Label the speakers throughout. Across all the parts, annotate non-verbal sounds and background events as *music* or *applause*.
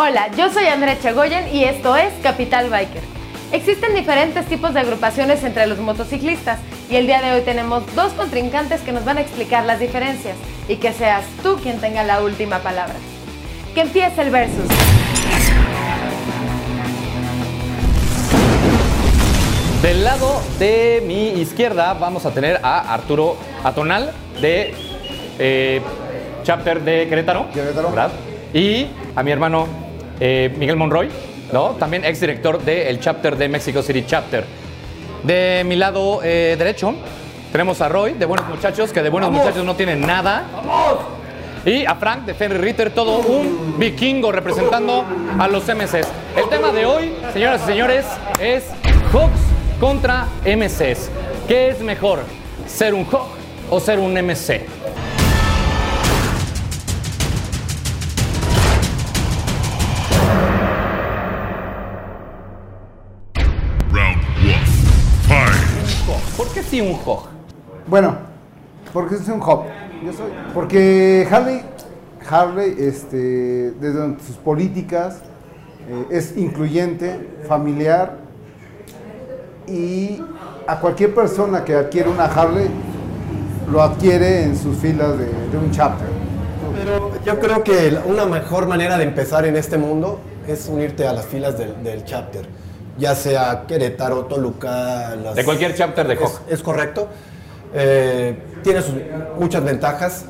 Speaker 1: Hola, yo soy Andrea Chagoyen y esto es Capital Biker. Existen diferentes tipos de agrupaciones entre los motociclistas y el día de hoy tenemos dos contrincantes que nos van a explicar las diferencias y que seas tú quien tenga la última palabra. Que empiece el versus.
Speaker 2: Del lado de mi izquierda vamos a tener a Arturo Atonal de eh, Chapter de Querétaro.
Speaker 3: Querétaro.
Speaker 2: ¿verdad? Y a mi hermano eh, Miguel Monroy, ¿no? También exdirector del Chapter de Mexico City Chapter. De mi lado eh, derecho tenemos a Roy de Buenos Muchachos, que de Buenos Muchachos no tiene nada. Y a Frank de Fenry Ritter, todo un vikingo representando a los MCs. El tema de hoy, señoras y señores, es Hawks contra MCs. ¿Qué es mejor, ser un Hawk o ser un MC? Sí un Hawk?
Speaker 3: Bueno, porque es un hop. Yo soy. Porque Harley, Harley, este, desde sus políticas, eh, es incluyente, familiar y a cualquier persona que adquiere una Harley lo adquiere en sus filas de, de un chapter.
Speaker 4: Pero yo creo que una mejor manera de empezar en este mundo es unirte a las filas del, del chapter, ya sea Querétaro, Toluca, las-
Speaker 2: De cualquier chapter de
Speaker 4: es,
Speaker 2: Hawk.
Speaker 4: es correcto. Eh, tiene sus- muchas ventajas.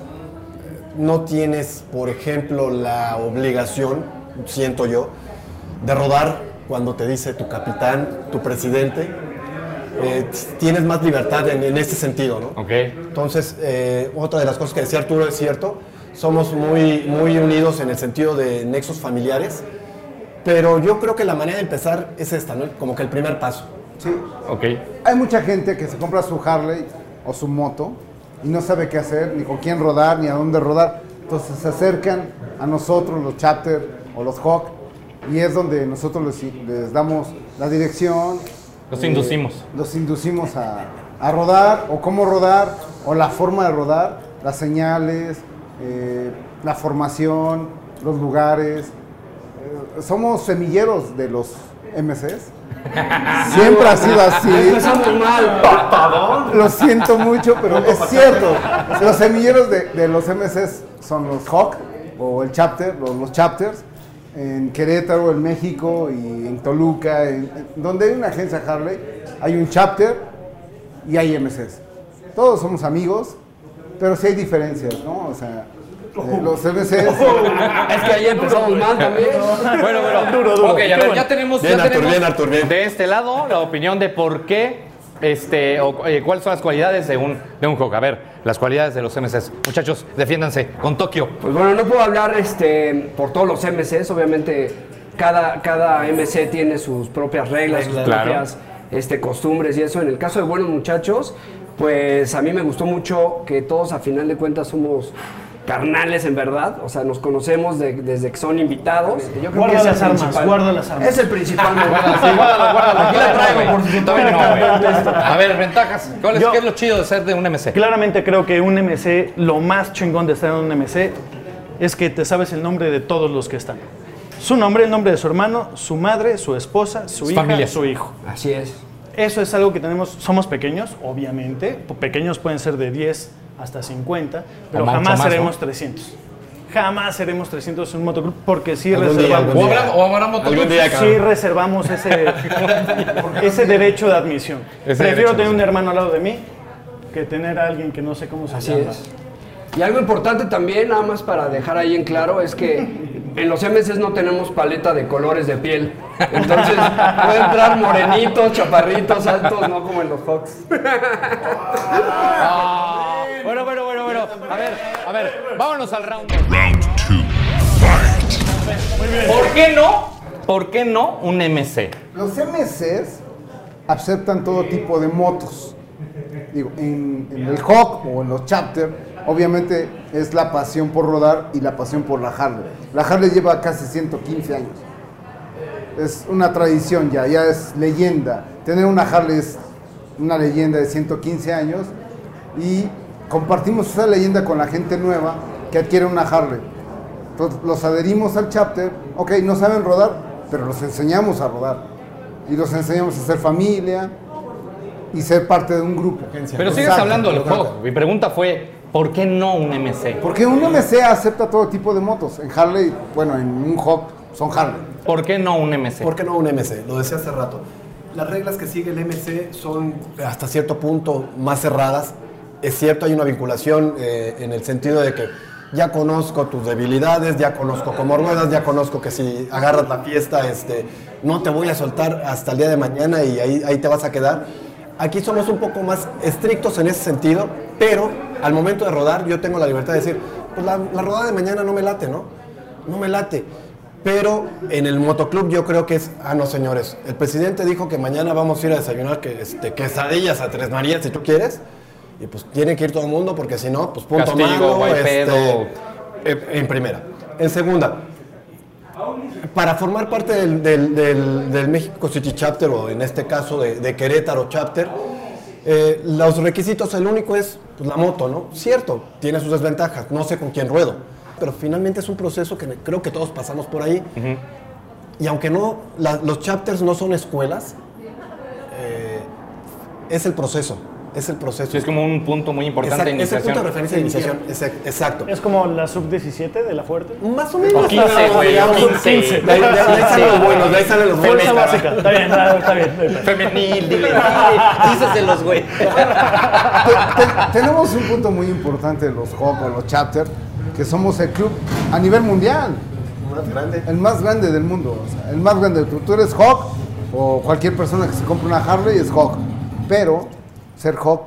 Speaker 4: No tienes, por ejemplo, la obligación, siento yo, de rodar cuando te dice tu capitán, tu presidente. Eh, tienes más libertad en, en este sentido, ¿no?
Speaker 2: Ok.
Speaker 4: Entonces, eh, otra de las cosas que decía Arturo es cierto, somos muy, muy unidos en el sentido de nexos familiares, pero yo creo que la manera de empezar es esta, ¿no? Como que el primer paso.
Speaker 3: Sí.
Speaker 2: Ok.
Speaker 3: Hay mucha gente que se compra su Harley o su moto y no sabe qué hacer, ni con quién rodar, ni a dónde rodar. Entonces se acercan a nosotros, los chapter o los Hawk, y es donde nosotros les, les damos la dirección.
Speaker 2: Los
Speaker 3: eh,
Speaker 2: inducimos.
Speaker 3: Los inducimos a, a rodar, o cómo rodar, o la forma de rodar, las señales, eh, la formación, los lugares. Somos semilleros de los MCs. *laughs* Siempre ha sido así.
Speaker 5: Empezamos mal.
Speaker 3: Lo siento mucho, pero es cierto. Los semilleros de, de los MCs son los Hawk o el chapter, los, los chapters. En Querétaro, en México y en Toluca, en- en- donde hay una agencia Harley, hay un chapter y hay MCs. Todos somos amigos, pero sí hay diferencias, ¿no? O sea, eh, los MCs. *laughs*
Speaker 5: Es que ahí empezamos mal también.
Speaker 2: Bueno, bueno. Ok, a ver, ya tenemos,
Speaker 4: Bien,
Speaker 2: ya
Speaker 4: Artur,
Speaker 2: tenemos
Speaker 4: bien, Artur, bien.
Speaker 2: de este lado la opinión de por qué, este, o eh, cuáles son las cualidades de un, de un Hawk. A ver, las cualidades de los MCs. Muchachos, defiéndanse con Tokio.
Speaker 5: Pues bueno, no puedo hablar este, por todos los MCs, obviamente cada, cada MC tiene sus propias reglas, sus
Speaker 2: Claro.
Speaker 5: propias este, costumbres y eso. En el caso de Buenos Muchachos, pues a mí me gustó mucho que todos a final de cuentas somos carnales en verdad, o sea, nos conocemos de- desde que son invitados. Yo creo
Speaker 6: Guarda
Speaker 5: que es
Speaker 6: las armas,
Speaker 5: principal-
Speaker 6: guarda las armas.
Speaker 5: Es el principal. *laughs*
Speaker 2: Sí, guárdalo, guárdalo.
Speaker 5: Aquí la traigo por si
Speaker 2: no. *laughs* A ver, ventajas. ¿Cuál es,
Speaker 6: Yo-
Speaker 2: ¿Qué es lo chido de ser de un MC?
Speaker 6: Claramente creo que un MC, lo más chingón de estar en un MC es que te sabes el nombre de todos los que están. Su nombre, el nombre de su hermano, su madre, su esposa, su
Speaker 2: Su
Speaker 6: hija,
Speaker 2: familia.
Speaker 6: su hijo.
Speaker 5: Así es.
Speaker 6: Eso es algo que tenemos, somos pequeños, obviamente. Pequeños pueden ser de 10 hasta 50, pero jamás
Speaker 2: más,
Speaker 6: seremos
Speaker 2: ¿no?
Speaker 6: 300. Jamás seremos 300 en un motoclub porque sí
Speaker 4: día,
Speaker 6: reservamos,
Speaker 2: O
Speaker 4: algún
Speaker 2: habrá, o habrá motoclubs.
Speaker 4: Algún día,
Speaker 6: sí
Speaker 4: cabrón.
Speaker 6: reservamos ese, *laughs* ese derecho de admisión.
Speaker 2: Ese
Speaker 6: Prefiero
Speaker 2: derecho,
Speaker 6: tener
Speaker 2: sí.
Speaker 6: un hermano al lado de mí que tener a alguien que no sé cómo se
Speaker 5: Así
Speaker 6: llama.
Speaker 5: es. Y algo importante también, nada más para dejar ahí en claro, es que en los MCs no tenemos paleta de colores de piel. Entonces *laughs* puede entrar morenitos, chaparritos, altos, no como en los Hawks.
Speaker 2: Bueno, bueno, bueno, bueno. A ver, a ver, vámonos al round.
Speaker 7: Round two. Fight.
Speaker 2: ¿Por qué no? ¿Por qué no un MC?
Speaker 3: Los MCs aceptan todo tipo de motos. Digo, en, en el Hawk o en los Chapter, obviamente es la pasión por rodar y la pasión por la Harley. La Harley lleva casi 115 años. Es una tradición ya, ya es leyenda. Tener una Harley es una leyenda de 115 años y compartimos esa leyenda con la gente nueva que adquiere una Harley. Entonces los adherimos al chapter, ok, no saben rodar, pero los enseñamos a rodar. Y los enseñamos a ser familia y ser parte de un grupo.
Speaker 2: Pero sigues
Speaker 3: Exacto,
Speaker 2: hablando del. Hog. Mi pregunta fue, ¿por qué no un MC?
Speaker 3: Porque un MC acepta todo tipo de motos. En Harley, bueno, en un Hawk son Harley.
Speaker 2: ¿Por qué no un MC?
Speaker 4: ¿Por qué no un MC? Lo decía hace rato. Las reglas que sigue el MC son hasta cierto punto más cerradas. Es cierto, hay una vinculación eh, en el sentido de que ya conozco tus debilidades, ya conozco cómo ruedas, ya conozco que si agarras la fiesta, este, no te voy a soltar hasta el día de mañana y ahí, ahí te vas a quedar. Aquí somos un poco más estrictos en ese sentido, pero al momento de rodar yo tengo la libertad de decir, pues la, la rodada de mañana no me late, ¿no? No me late. Pero en el motoclub yo creo que es, ah, no señores, el presidente dijo que mañana vamos a ir a desayunar que, este, quesadillas a Tres Marías si tú quieres. Y pues tiene que ir todo el mundo porque si no, pues punto
Speaker 2: Castigo,
Speaker 4: malo, este,
Speaker 2: pedo.
Speaker 4: en, primera. En segunda, para formar parte del, del- del- del México City Chapter o en este caso de, de Querétaro Chapter, eh, los requisitos, el único es pues, la moto, ¿no? Cierto, tiene sus desventajas, no sé con quién ruedo, pero finalmente es un proceso que creo que todos pasamos por ahí. Y aunque no, la- los chapters no son escuelas, eh, es el proceso, es el proceso.
Speaker 2: Sí, es como un punto muy importante
Speaker 4: Exacto,
Speaker 2: de
Speaker 4: es el punto de
Speaker 2: iniciación.
Speaker 4: referencia de iniciación, exact- exacto.
Speaker 6: Es como la sub-17 de la fuerte.
Speaker 4: Más o menos.
Speaker 2: O 15, güey, o 15.
Speaker 4: De ahí, de ahí- de ahí salen los buenos, de ahí salen los buenos.
Speaker 6: Fuerza básica. Está bien, está bien.
Speaker 2: Femenil, dile, dile, díceselos, güey.
Speaker 3: Te- te- tenemos un punto muy importante de los Hawk o los Chapter, que somos el club a nivel mundial,
Speaker 4: Más grande.
Speaker 3: el más grande del mundo. o sea, el más grande. Tú, tú eres Hawk o cualquier persona que se compre una Harley es Hawk. Pero ser Hawk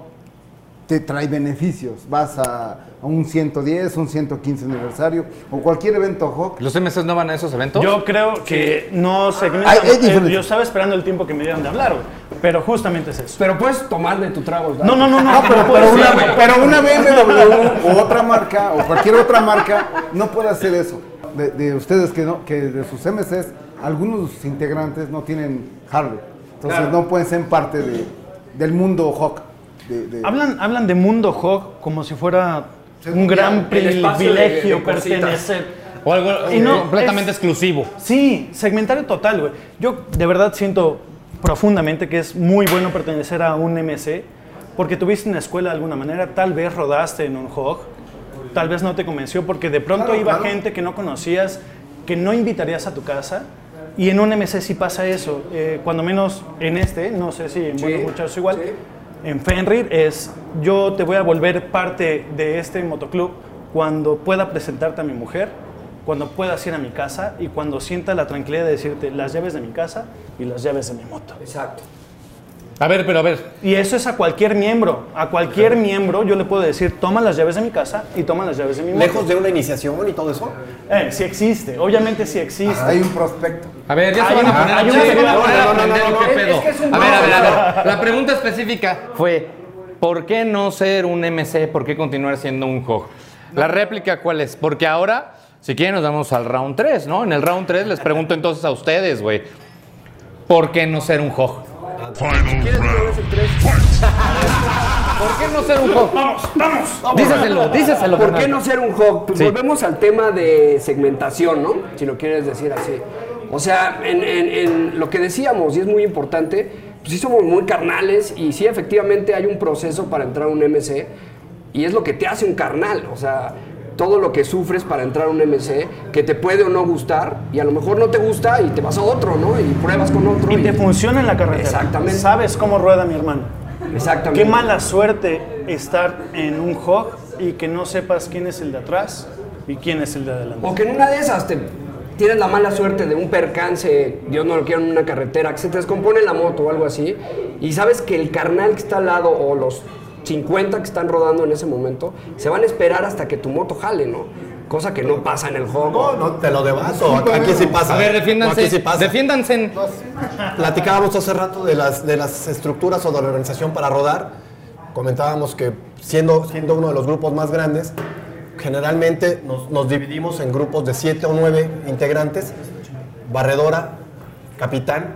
Speaker 3: te trae beneficios. Vas a, a un 110, un 115 aniversario o cualquier evento Hawk.
Speaker 2: ¿Los MCs no van a esos eventos?
Speaker 6: Yo creo que no segmentan.
Speaker 3: Hay- hay
Speaker 6: eh, yo estaba esperando el tiempo que me dieran de hablar, güey. Pero justamente es eso.
Speaker 5: Pero puedes tomar de tu trago. ¿verdad?
Speaker 6: No, no, no, no.
Speaker 3: No, pero,
Speaker 6: no
Speaker 3: pero una, pero una BMW o otra marca o cualquier otra marca no puede hacer eso. De, de ustedes que no, que de sus MCs, algunos de sus integrantes no tienen Harley. Entonces
Speaker 5: Claro.
Speaker 3: no pueden ser parte de- del mundo Hawk. de- de-
Speaker 6: Hablan, hablan de mundo Hawk como si fuera un gran privilegio
Speaker 5: de
Speaker 6: pertenecer.
Speaker 2: O algo
Speaker 6: Y
Speaker 2: eh,
Speaker 6: no,
Speaker 2: completamente
Speaker 6: es-
Speaker 2: exclusivo.
Speaker 6: Sí, segmentario total, güey. Yo de verdad siento profundamente que es muy bueno pertenecer a un MC porque tuviste una escuela de alguna manera, tal vez rodaste en un Hawk, tal vez no te convenció porque de pronto
Speaker 4: Claro,
Speaker 6: iba
Speaker 4: claro.
Speaker 6: gente que no conocías, que no invitarías a tu casa. Y en un MC sí pasa eso, eh, cuando menos en este, no sé si en
Speaker 5: Sí,
Speaker 6: Buenos igual,
Speaker 5: sí.
Speaker 6: en Fenrir es yo te voy a volver parte de este motoclub cuando pueda presentarte a mi mujer, cuando puedas ir a mi casa y cuando sienta la tranquilidad de decirte las llaves de mi casa y las llaves de mi moto.
Speaker 5: Exacto.
Speaker 2: A ver, pero a ver.
Speaker 6: Y eso es a cualquier miembro. A cualquier miembro yo le puedo decir, toma las llaves de mi casa y toma las llaves de mi.
Speaker 4: Lejos de una iniciación y todo eso.
Speaker 6: Eh, sí existe, obviamente sí existe.
Speaker 3: hay un prospecto.
Speaker 2: A ver, ya se van a poner a a ver, a ver, a ver. La pregunta específica fue, ¿por qué no ser un MC? ¿Por qué continuar siendo un Hog? La réplica, ¿cuál es? Porque ahora, si quieren, nos vamos al round 3, ¿no? En el round 3 les pregunto entonces a ustedes, güey, ¿por qué no ser un Hog?
Speaker 7: Round.
Speaker 2: ¿Por qué no ser un Hog? Vamos, vamos. Díceselo, díceselo.
Speaker 5: ¿Por qué no ser un hog? Pues
Speaker 2: Sí.
Speaker 5: volvemos al tema de segmentación, ¿no? Si lo quieres decir así. O sea, en, en- en lo que decíamos, y es muy importante, pues sí somos muy carnales y sí efectivamente hay un proceso para entrar a un MC y es lo que te hace un carnal. O sea, todo lo que sufres para entrar a un MC, que te puede o no gustar y a lo mejor no te gusta y te vas a otro, ¿no? Y pruebas con otro.
Speaker 6: Y te funciona en la carretera.
Speaker 5: Exactamente.
Speaker 6: Sabes cómo rueda mi hermano.
Speaker 5: Exactamente.
Speaker 6: Qué mala suerte estar en un hog y que no sepas quién es el de atrás y quién es el de adelante.
Speaker 5: O que en una de esas te tienes la mala suerte de un percance, Dios no lo quiera en una carretera, que se te descompone la moto o algo así, y sabes que el carnal que está al lado o los 50 que están rodando en ese momento se van a esperar hasta que tu moto jale, ¿no? Cosa que no pasa en el
Speaker 4: No,
Speaker 5: juego.
Speaker 4: no, te lo debaso. Aquí sí pasa.
Speaker 2: A ver,
Speaker 4: No,
Speaker 2: defiéndanse.
Speaker 4: Aquí sí pasa.
Speaker 2: Defiéndanse. en-
Speaker 4: Platicábamos hace rato de las, de las estructuras o de la organización para rodar. Comentábamos que siendo, siendo uno de los grupos más grandes, generalmente nos, nos dividimos en grupos de 7 o 9 integrantes, barredora, capitán.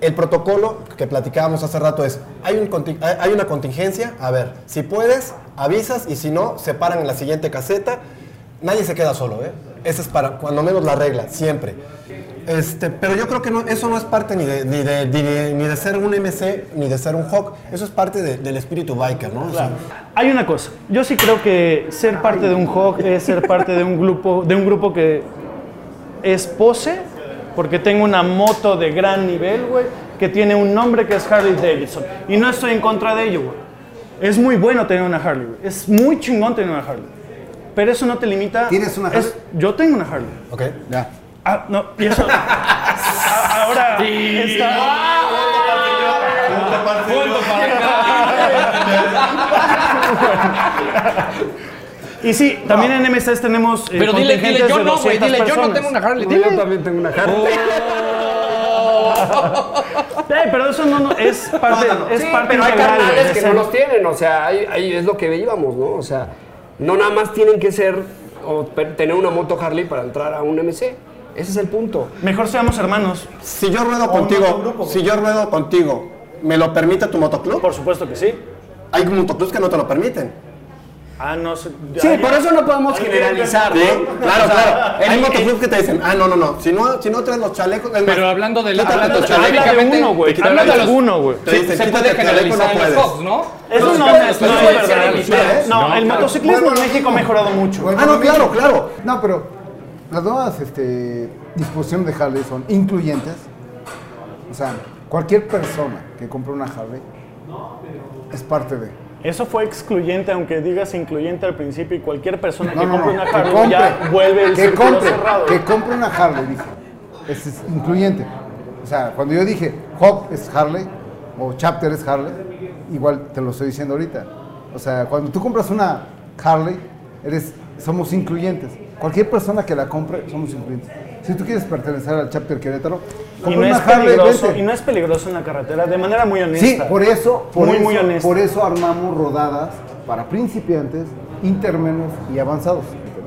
Speaker 4: El protocolo que platicábamos hace rato es, hay, un hay- una contingencia, a ver, si puedes, avisas y si no, se paran en la siguiente caseta. Nadie se queda solo, ¿eh? Esa es para, cuando menos la regla, siempre. Este, pero yo creo que no, eso no es parte ni de, ni, de, ni de- ser un MC, ni de ser un Hawk. Eso es parte de- del espíritu biker, ¿no? O sea,
Speaker 6: Hay una cosa, yo sí creo que ser parte de un Hawk es ser parte de un grupo, de un grupo que es pose, porque tengo una moto de gran nivel, güey, que tiene un nombre que es Harley Davidson. Y no estoy en contra de ello, güey. Es muy bueno tener una Harley, güey. Es muy chingón tener una Harley. Pero eso no te limita.
Speaker 3: ¿Tienes una
Speaker 6: es-
Speaker 3: Harley?
Speaker 6: yo tengo una Harley.
Speaker 4: ¿ok?
Speaker 3: Ya.
Speaker 6: Ah, no, y eso. *laughs* A- Ahora está. Y sí, también en MSS tenemos. eh,
Speaker 2: Pero dile, dile, yo no, güey,
Speaker 6: 200
Speaker 2: dile, yo no
Speaker 6: personas.
Speaker 2: tengo una Harley, dile.
Speaker 5: yo también tengo una Harley. *laughs*
Speaker 6: Pero eso no, no, es parte, es
Speaker 5: Sí,
Speaker 6: parte
Speaker 5: pero hay canales
Speaker 6: de
Speaker 5: que
Speaker 6: ser-
Speaker 5: no los tienen, o sea, ahí, ahí es lo que íbamos, ¿no? O sea, no nada más tienen que ser o tener una moto Harley para entrar a un MC. Ese es el punto.
Speaker 6: Mejor seamos hermanos.
Speaker 4: Si yo ruedo contigo, si yo ruedo contigo, ¿me lo permite tu motoclub?
Speaker 6: Por supuesto que sí.
Speaker 4: Hay motoclubs que no te lo permiten.
Speaker 6: Ah, no sé.
Speaker 5: Sí, por eso no podemos generalizar,
Speaker 4: Sí,
Speaker 5: ¿no?
Speaker 4: claro,
Speaker 5: O sea,
Speaker 4: claro. Hay motoclubs que te dicen, ah, no, no, no. Si no, si no traes los chalecos. es más,
Speaker 2: Pero hablando de la.
Speaker 6: Habla de uno, güey.
Speaker 2: hablando
Speaker 6: Habla
Speaker 2: de
Speaker 6: de
Speaker 2: los-
Speaker 6: uno, güey.
Speaker 4: Te
Speaker 2: se, se puede generalizar
Speaker 4: no
Speaker 2: los
Speaker 4: puedes.
Speaker 2: Fox, ¿no?
Speaker 6: Eso no, es verdad.
Speaker 2: generalizan.
Speaker 6: No, el motociclismo en México ha mejorado mucho.
Speaker 4: Ah, no, claro, claro.
Speaker 3: No, pero las nuevas este, disposiciones de Harley son incluyentes. O sea, cualquier persona que compre una Harley es parte de.
Speaker 6: Eso fue excluyente, aunque digas incluyente al principio, y cualquier persona que
Speaker 3: No,
Speaker 6: compre
Speaker 3: no,
Speaker 6: una Harley
Speaker 3: compre,
Speaker 6: ya vuelve el
Speaker 3: que
Speaker 6: círculo
Speaker 3: compre,
Speaker 6: cerrado.
Speaker 3: que compre una Harley, dije. Ese es incluyente. O sea, cuando yo dije Hawk es Harley o Chapter es Harley, igual te lo estoy diciendo ahorita. O sea, cuando tú compras una Harley, eres, somos incluyentes. Cualquier persona que la compre, somos incluyentes. Si tú quieres pertenecer al Chapter Querétaro,
Speaker 6: Y no, es
Speaker 3: Harley,
Speaker 6: peligroso, y no es peligroso en la carretera, de manera muy honesta.
Speaker 3: Sí, por eso, por,
Speaker 6: Muy,
Speaker 3: eso,
Speaker 6: muy honesta.
Speaker 3: por eso armamos rodadas para principiantes, intermenos y avanzados.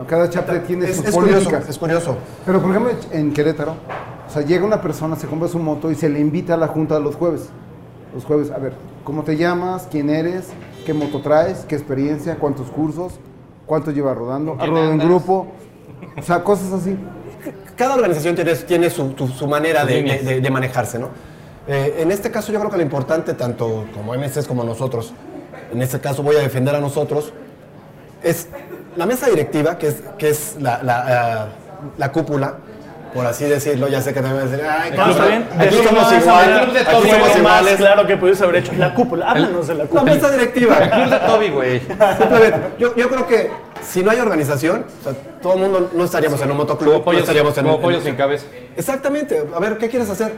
Speaker 3: Cada chapter tiene
Speaker 4: Es,
Speaker 3: sus
Speaker 4: es curioso, es curioso.
Speaker 3: Pero por ejemplo en Querétaro, o sea, llega una persona, se compra su moto y se le invita a la junta los jueves. Los jueves, a ver, ¿cómo te llamas? ¿Quién eres? ¿Qué moto traes? ¿Qué experiencia? ¿Cuántos cursos? ¿Cuánto llevas rodando? ¿Has rodado en grupo? O sea, cosas así.
Speaker 4: Cada organización tiene, tiene su, tu- su manera de,
Speaker 2: líneas.
Speaker 4: de- de manejarse, ¿no? Eh, en este caso yo creo que lo importante, tanto como MCs como nosotros, en este caso voy a defender a nosotros, es la mesa directiva, que es, que es la, la, la cúpula, por así decirlo, ya sé que también decir, ay,
Speaker 6: bien.
Speaker 4: aquí somos iguales,
Speaker 6: manera
Speaker 2: club de
Speaker 4: aquí
Speaker 2: Toby,
Speaker 4: somos iguales.
Speaker 6: claro que pudiste haber hecho. La *laughs* cúpula, háblanos de la
Speaker 4: La
Speaker 6: cúpula.
Speaker 4: mesa directiva. *laughs*
Speaker 2: Club de Toby, güey.
Speaker 4: Simplemente, yo, yo creo que si no hay organización, o sea, todo el mundo no estaríamos en un motoclub,
Speaker 2: Como
Speaker 4: no
Speaker 2: pollos,
Speaker 4: estaríamos en
Speaker 2: como
Speaker 4: en-
Speaker 2: pollos sin cabeza.
Speaker 4: Exactamente. A ver, ¿qué quieres hacer?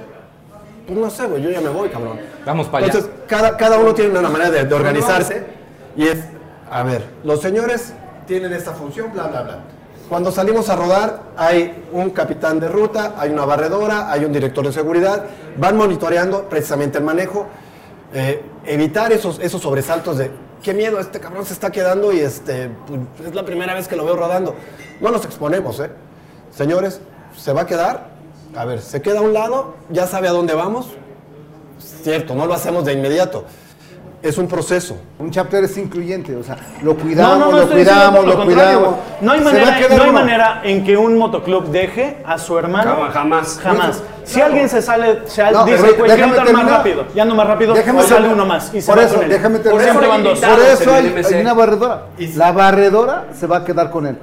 Speaker 4: Pues no sé, güey, yo ya me voy, cabrón.
Speaker 2: Vamos para allá.
Speaker 4: Entonces, cada, cada uno tiene una manera de, de organizarse y es, a ver, los señores tienen esta función, bla, bla, bla. Cuando salimos a rodar, hay un capitán de ruta, hay una barredora, hay un director de seguridad, van monitoreando precisamente el manejo, eh, evitar esos, esos sobresaltos de, qué miedo, este cabrón se está quedando y este, pues, es la primera vez que lo veo rodando. No nos exponemos, ¿eh? Señores, ¿se va a quedar? A ver, se queda a un lado, ya sabe a dónde vamos. Cierto, no lo hacemos de inmediato. Es un proceso.
Speaker 3: Un chapter es incluyente, o sea, lo
Speaker 6: No,
Speaker 3: cuidamos,
Speaker 6: no, no
Speaker 3: lo cuidamos, lo
Speaker 6: lo
Speaker 3: cuidamos.
Speaker 6: No hay
Speaker 3: va
Speaker 6: manera, no hay manera en que un motoclub deje a su hermano.
Speaker 5: Jamás, jamás.
Speaker 6: Jamás. Si alguien se sale, se
Speaker 3: No,
Speaker 6: dice, güey, quiero andar más rápido. Ya ando más rápido,
Speaker 3: Déjame
Speaker 6: sale uno más. Y se
Speaker 3: Por
Speaker 6: va
Speaker 3: eso,
Speaker 6: con él.
Speaker 3: déjame
Speaker 6: Por
Speaker 3: terminar.
Speaker 6: siempre van dos.
Speaker 3: Por eso
Speaker 5: en
Speaker 3: hay, hay una barredora. La barredora se va a quedar con él.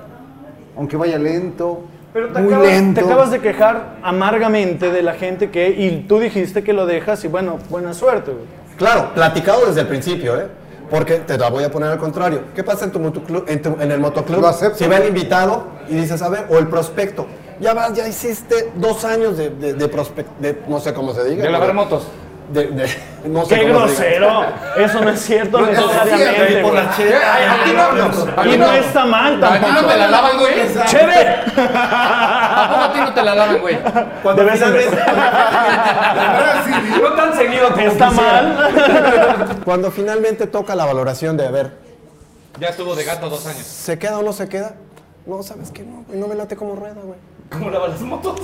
Speaker 3: Aunque vaya lento,
Speaker 6: Pero te
Speaker 3: muy
Speaker 6: acabas,
Speaker 3: lento.
Speaker 6: te acabas de quejar amargamente de la gente que, y tú dijiste que lo dejas y bueno, buena suerte, güey.
Speaker 4: Claro, platicado desde el principio, ¿eh? Porque te la voy a poner al contrario. ¿Qué pasa en tu motoclub, en, tu- en el motoclub?
Speaker 3: Lo acepto.
Speaker 4: Si ve al invitado y dices, a ver, o el prospecto. Ya vas, ya hiciste dos años de, de, de prospect- de- no sé cómo se diga.
Speaker 2: De lavar motos.
Speaker 4: De, de- no sé
Speaker 6: ¡Qué grosero! Eso no es cierto
Speaker 3: No, no,
Speaker 6: necesariamente,
Speaker 3: la
Speaker 2: Aquí no,
Speaker 6: Y no está mal
Speaker 2: ¿A ti
Speaker 6: tampoco.
Speaker 2: no te la lavan, güey?
Speaker 6: ¡Chévere!
Speaker 2: ¿A poco a ti no te la lavan, güey?
Speaker 6: De vez en vez. *laughs*
Speaker 5: No tan seguido como
Speaker 6: Está
Speaker 5: quisiera.
Speaker 6: mal.
Speaker 4: Cuando finalmente toca la valoración de, a ver,
Speaker 2: Ya estuvo de gato dos años.
Speaker 4: ¿se queda o no se queda? No, ¿sabes qué? No, güey, no me late como rueda, güey.
Speaker 2: ¿Cómo lavan las motos?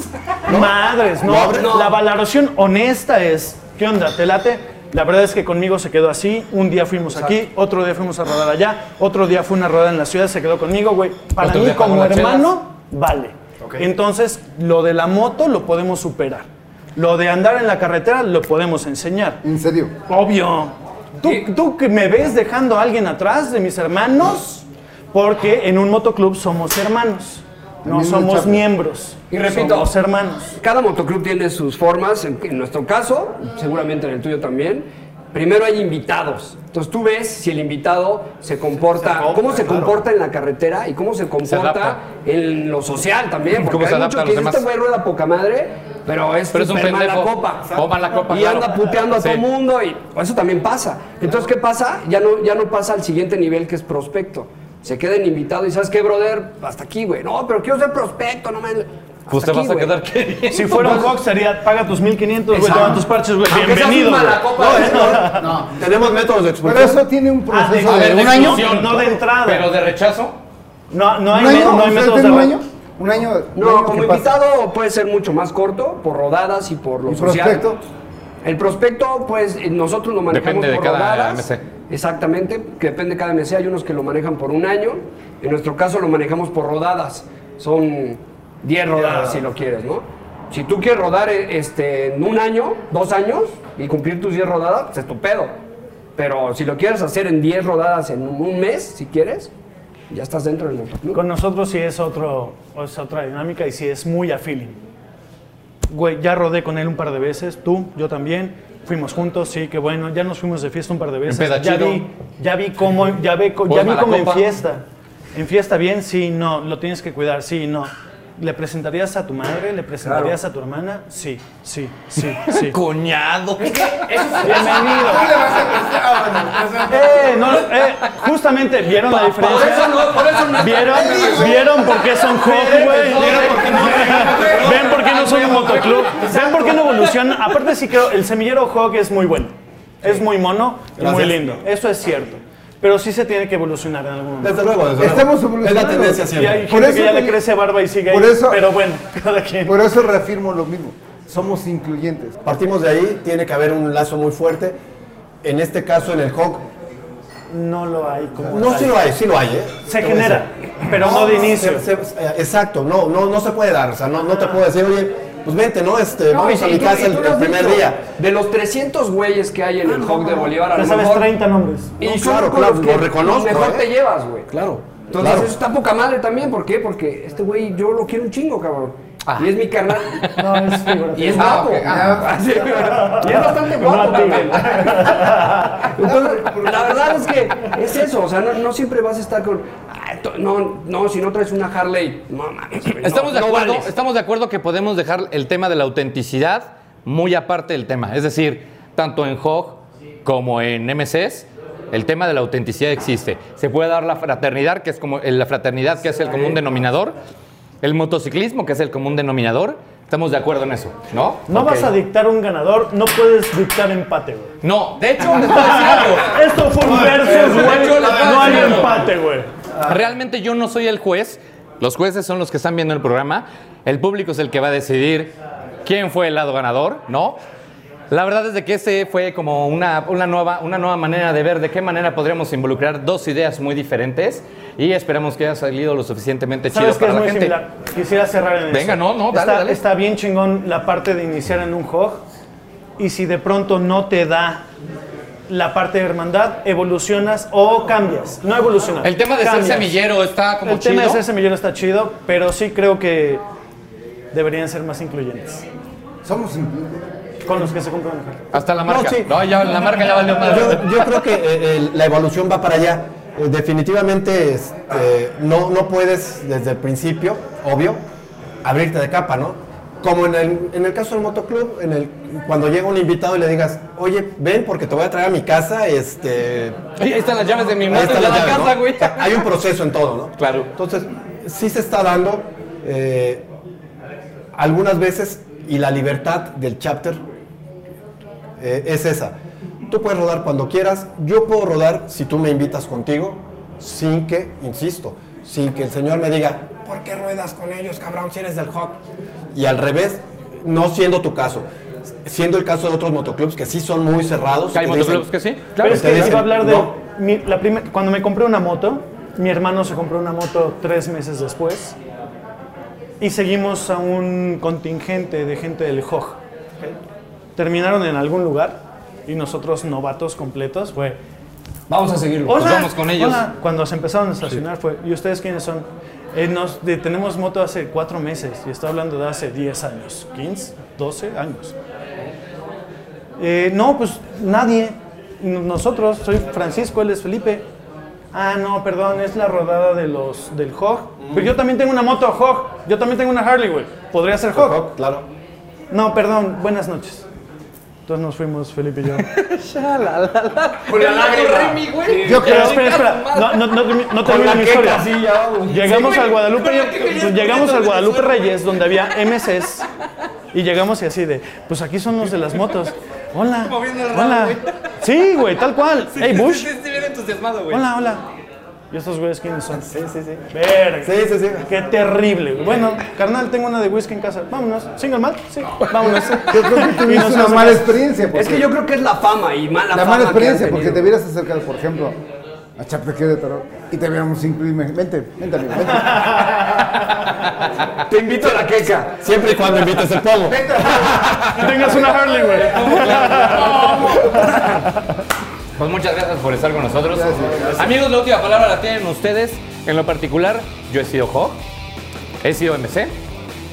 Speaker 6: Madres, no. La valoración honesta es, ¿qué onda? ¿Te late? La verdad es que conmigo se quedó así. Un día fuimos aquí, otro día fuimos a rodar allá, otro día fue una rodada en la ciudad, se quedó conmigo, güey. Para
Speaker 2: Otro
Speaker 6: mí, como hermano, vale. Entonces, lo de la moto lo podemos superar. Lo de andar en la carretera lo podemos enseñar.
Speaker 3: En serio.
Speaker 6: Obvio. ¿Tú, tú que me ves dejando a alguien atrás de mis hermanos, porque en un motoclub somos hermanos, no somos miembros.
Speaker 5: Y repito,
Speaker 6: somos hermanos.
Speaker 5: Cada motoclub tiene sus formas, en, en nuestro caso, seguramente en el tuyo también. Primero hay invitados. Entonces tú ves si el invitado se comporta, cómo se comporta en la carretera y cómo se comporta
Speaker 2: adapta.
Speaker 5: en lo social también.
Speaker 2: Cómo
Speaker 5: Porque
Speaker 2: se
Speaker 5: hay
Speaker 2: adapta
Speaker 5: mucho
Speaker 2: a
Speaker 5: que este
Speaker 2: demás.
Speaker 5: güey rueda poca madre, pero es,
Speaker 2: Pero es un pendejo.
Speaker 5: copa.
Speaker 2: O mala copa,
Speaker 5: Y
Speaker 2: claro.
Speaker 5: anda puteando a
Speaker 2: Sí.
Speaker 5: todo el mundo y eso también pasa. Entonces, ¿qué pasa? Ya no, ya no pasa al siguiente nivel que es prospecto. Se queda en invitado y ¿sabes qué, brother? Hasta aquí, güey. No, pero quiero ser prospecto, no me...
Speaker 2: Pues
Speaker 5: hasta
Speaker 2: te
Speaker 5: aquí,
Speaker 2: vas a quedar queriendo.
Speaker 6: Si fuera un Hawk sería, paga tus 1500, güey, toma tus parches, güey, bienvenido.
Speaker 5: malacopa,
Speaker 4: No, eh, no, no. Tenemos métodos de
Speaker 3: Pero
Speaker 4: expulsión.
Speaker 3: eso tiene un
Speaker 6: Ah, de-
Speaker 3: proceso
Speaker 6: a
Speaker 3: de,
Speaker 6: ver,
Speaker 3: un
Speaker 6: de
Speaker 3: año.
Speaker 6: no de entrada.
Speaker 2: Pero de rechazo.
Speaker 6: No, no hay,
Speaker 3: ¿Un
Speaker 6: me-
Speaker 3: año?
Speaker 6: no hay
Speaker 3: ¿Ustedes
Speaker 6: métodos de
Speaker 3: un año? Un año. un año
Speaker 5: No, como
Speaker 3: pasa.
Speaker 5: invitado puede ser mucho más corto, por rodadas y por lo
Speaker 3: ¿Y
Speaker 5: social.
Speaker 3: prospecto?
Speaker 5: El prospecto, pues eh, nosotros lo manejamos
Speaker 2: Depende de
Speaker 5: por
Speaker 2: cada
Speaker 5: rodadas.
Speaker 2: MC.
Speaker 5: Exactamente, que depende de cada MC. Hay unos que lo manejan por un año. En nuestro caso lo manejamos por rodadas. Son 10 rodadas si lo quieres, ¿no? Si tú quieres rodar eh, este, en un año, dos años y cumplir tus 10 rodadas, pues es tu pedo. Pero si lo quieres hacer en 10 rodadas en un mes, si quieres, ya estás dentro del motoclub.
Speaker 6: Con nosotros sí es, otro, es otra dinámica y sí es muy a feeling. Güey, ya rodé con él un par de veces, tú, yo también. Fuimos juntos, sí, que bueno, ya nos fuimos de fiesta un par de veces. Ya vi, ya vi cómo, ya ve, ya vi cómo en fiesta. En fiesta bien, sí, no, lo tienes que cuidar, sí, no. ¿Le presentarías a tu madre? ¿Le presentarías a tu hermana? Sí, sí, sí, sí. *laughs*
Speaker 2: Coñado.
Speaker 6: Bienvenido. Eh, no, eh, justamente, ¿vieron la diferencia?
Speaker 5: Por eso no, por eso no.
Speaker 6: ¿Vieron? ¿Vieron por qué son hot, güey? ¿Ven por qué no son un motoclub? ¿Ven por qué no evolucionan? Aparte sí creo, el semillero hog es muy bueno. Es muy mono y muy lindo. Eso es cierto. Pero sí se tiene que evolucionar en algún momento.
Speaker 4: Desde luego, desde luego.
Speaker 3: Estamos
Speaker 4: Es la
Speaker 3: evolucionando.
Speaker 4: tendencia
Speaker 6: Y
Speaker 4: siempre.
Speaker 6: hay
Speaker 3: Por
Speaker 6: gente
Speaker 3: eso
Speaker 6: que ya le crece barba y sigue
Speaker 3: por
Speaker 6: ahí.
Speaker 3: eso-
Speaker 6: Pero bueno, *laughs* cada quien.
Speaker 3: Por eso reafirmo lo mismo. Somos incluyentes.
Speaker 4: Partimos de ahí, tiene que haber un lazo muy fuerte. En este caso, en el Hawk,
Speaker 6: No lo hay como
Speaker 4: no sí lo hay, sí lo hay, ¿eh?
Speaker 6: Se genera, pero no de inicio.
Speaker 4: se- se- exacto, no, no, no se puede dar. O sea, no, no te puedo decir, oye, pues vente, ¿no? Este,
Speaker 5: No,
Speaker 4: vamos
Speaker 5: y-
Speaker 4: a
Speaker 5: y
Speaker 4: mi
Speaker 5: tú-
Speaker 4: casa el, primer día.
Speaker 5: De los 300 güeyes que hay en el Hawk de Bolívar, a
Speaker 6: Te
Speaker 5: lo
Speaker 6: sabes
Speaker 5: mejor...
Speaker 6: 30 nombres.
Speaker 5: Y
Speaker 4: No, claro, claro,
Speaker 5: los
Speaker 4: lo reconozco,
Speaker 5: Mejor
Speaker 4: ¿eh?
Speaker 5: te llevas, güey.
Speaker 4: Claro.
Speaker 5: Entonces
Speaker 4: claro.
Speaker 5: eso está poca madre también, ¿por qué? Porque este güey yo lo quiero un chingo, cabrón. Y es mi carnal.
Speaker 6: No, es. *laughs*
Speaker 5: Y es
Speaker 3: Ah,
Speaker 5: guapo.
Speaker 3: Ah. *laughs*
Speaker 5: Y es bastante guapo también. *laughs* Entonces, la verdad es que es eso, o sea, no, no siempre vas a estar con. "Ay, to- No, no, si no traes una Harley, no mames. no,
Speaker 2: Estamos de
Speaker 5: no
Speaker 2: acuerdo,
Speaker 5: vales".
Speaker 2: estamos de acuerdo que podemos dejar el tema de la autenticidad muy aparte del tema. Es decir, tanto en Hog como en MCs, el tema de la autenticidad existe. Se puede dar la fraternidad, que es como la fraternidad que es el común denominador, el motociclismo, que es el común denominador. Estamos de acuerdo en eso, ¿no?
Speaker 6: No vas a dictar un ganador, no puedes dictar empate, güey.
Speaker 2: No, de hecho, les voy a decir *laughs* algo.
Speaker 6: Esto fue un versus,
Speaker 2: de
Speaker 6: güey. No hay empate, güey.
Speaker 2: Realmente yo no soy el juez. Los jueces son los que están viendo el programa. El público es el que va a decidir quién fue el lado ganador, ¿no? La verdad es de que ese fue como una, una, nueva, una nueva manera de ver de qué manera podríamos involucrar dos ideas muy diferentes y esperamos que haya salido lo suficientemente chido
Speaker 6: ¿Sabes qué
Speaker 2: para
Speaker 6: es
Speaker 2: la
Speaker 6: muy
Speaker 2: gente.
Speaker 6: similar? Quisiera cerrar en eso.
Speaker 2: Venga, no, no, dale,
Speaker 6: está,
Speaker 2: dale.
Speaker 6: Está bien chingón la parte de iniciar en un hog y si de pronto no te da la parte de hermandad, evolucionas o cambias. No evolucionas.
Speaker 2: El tema de
Speaker 6: cambias.
Speaker 2: ser semillero está como
Speaker 6: El
Speaker 2: chido.
Speaker 6: tema de ser semillero está chido, pero sí creo que deberían ser más incluyentes
Speaker 3: Somos incluyentes.
Speaker 6: con los que se compran.
Speaker 2: Hasta la marca.
Speaker 4: No, sí.
Speaker 2: No, ya, la marca ya valió más.
Speaker 4: Yo, yo creo que eh, el- la evolución va para allá. Eh, definitivamente este, no, no puedes desde el principio, obvio, abrirte de capa, ¿no? Como en el, en el caso del motoclub, en el, cuando llega un invitado y le digas, oye, ven porque te voy a traer a mi casa, este,
Speaker 2: Oye, ahí están las llaves de mi moto
Speaker 4: la
Speaker 2: la
Speaker 4: llave,
Speaker 2: casa,
Speaker 4: ¿no?
Speaker 2: güey.
Speaker 4: O sea, Hay un proceso en todo, ¿no?
Speaker 2: Claro.
Speaker 4: Entonces, sí se está dando eh, algunas veces y la libertad del chapter eh, es esa. Tú puedes rodar cuando quieras, yo puedo rodar si tú me invitas contigo, sin que, insisto, sin que el señor me diga, ¿por qué ruedas con ellos, cabrón, si eres del Hawk? Y al revés, no siendo tu caso, siendo el caso de otros motoclubs que sí son muy cerrados.
Speaker 2: Hay motoclubs que sí.
Speaker 6: Pero es que
Speaker 4: dicen,
Speaker 6: iba a hablar de.
Speaker 4: no.
Speaker 6: mi- la primer- cuando me compré una moto, mi hermano se compró una moto tres meses después. y seguimos a un contingente de gente del HOG. Terminaron en algún lugar y nosotros, novatos completos, fue...
Speaker 5: Vamos a seguirlo.
Speaker 6: Hola,
Speaker 2: vamos con ellos.
Speaker 6: hola. Cuando se empezaron a estacionar fue, ¿y ustedes quiénes son? Eh, nos, de- tenemos moto hace cuatro meses y estoy hablando de hace 10 años, 15, 12 años. Eh, no, pues nadie. Nosotros, soy Francisco, él es Felipe. Ah, no, perdón, es la rodada de los del Hog. Pero yo también tengo una moto Hog. Yo también tengo una Harley, güey. ¿Podría ser Hog?
Speaker 4: Oh, claro.
Speaker 6: No, perdón, buenas noches. Entonces nos fuimos, Felipe y yo. *laughs*
Speaker 5: Con la lágrima. Sí.
Speaker 3: Yo creo,
Speaker 6: espera, espera. No, no, no, no termino mi historia.
Speaker 5: güey.
Speaker 6: Llegamos al Guadalupe, llegamos al Guadalupe. Reyes, donde había MCs, y llegamos y así de, pues aquí son los de las motos. Hola.
Speaker 2: Moviendo el rabo,
Speaker 6: Hola.
Speaker 2: güey.
Speaker 6: Sí, güey, tal cual. hey, Bush.
Speaker 2: Sí, sí, sí, bien entusiasmado, güey.
Speaker 6: Hola, hola. ¿Y estos güeyes quiénes son? Sí, sí, sí. Verga.
Speaker 4: Sí, sí, sí.
Speaker 6: Qué terrible. güey. Bueno, carnal, tengo una de whisky en casa. Vámonos. ¿Single malt? Sí. Vámonos.
Speaker 3: yo creo que tuviste una mala experiencia.
Speaker 5: Es que yo creo que es la fama y mala
Speaker 3: la
Speaker 5: fama.
Speaker 3: mala
Speaker 5: que han
Speaker 3: experiencia, porque
Speaker 5: tenido.
Speaker 3: debieras acercar, por ejemplo, a Chapter de Terror y te viéramos cinco y me vente, vente, amigo, vente.
Speaker 5: Te invito a la queca.
Speaker 4: Siempre y cuando invites el pomo.
Speaker 6: Tengas una Harley, güey.
Speaker 2: Pues muchas gracias por estar con nosotros. Amigos, la última palabra la tienen ustedes. En lo particular, yo he sido Hog, he sido MC.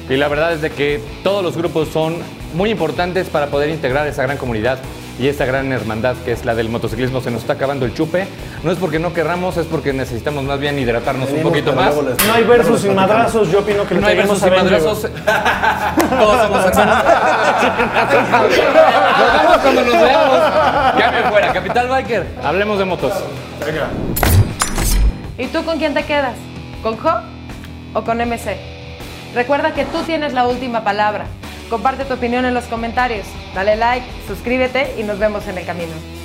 Speaker 2: Y la verdad es de que todos los grupos son muy importantes para poder integrar esa gran comunidad y esa gran hermandad que es la del motociclismo. Se nos está acabando el chupe. No es porque no querramos, es porque necesitamos más bien hidratarnos un poquito más.
Speaker 4: les-
Speaker 6: No hay versos sin madrazos. Yo opino que
Speaker 2: No hay versos
Speaker 6: Benji,
Speaker 2: madrazos. *laughs* Todos somos acciones. *laughs* Nos vemos cuando nos veamos. Ya me fuera. Capital Biker, hablemos de motos.
Speaker 1: ¿Y tú con quién te quedas? ¿Con Hop o con MC? Recuerda que tú tienes la última palabra. Comparte tu opinión en los comentarios. Dale like, suscríbete y nos vemos en el camino.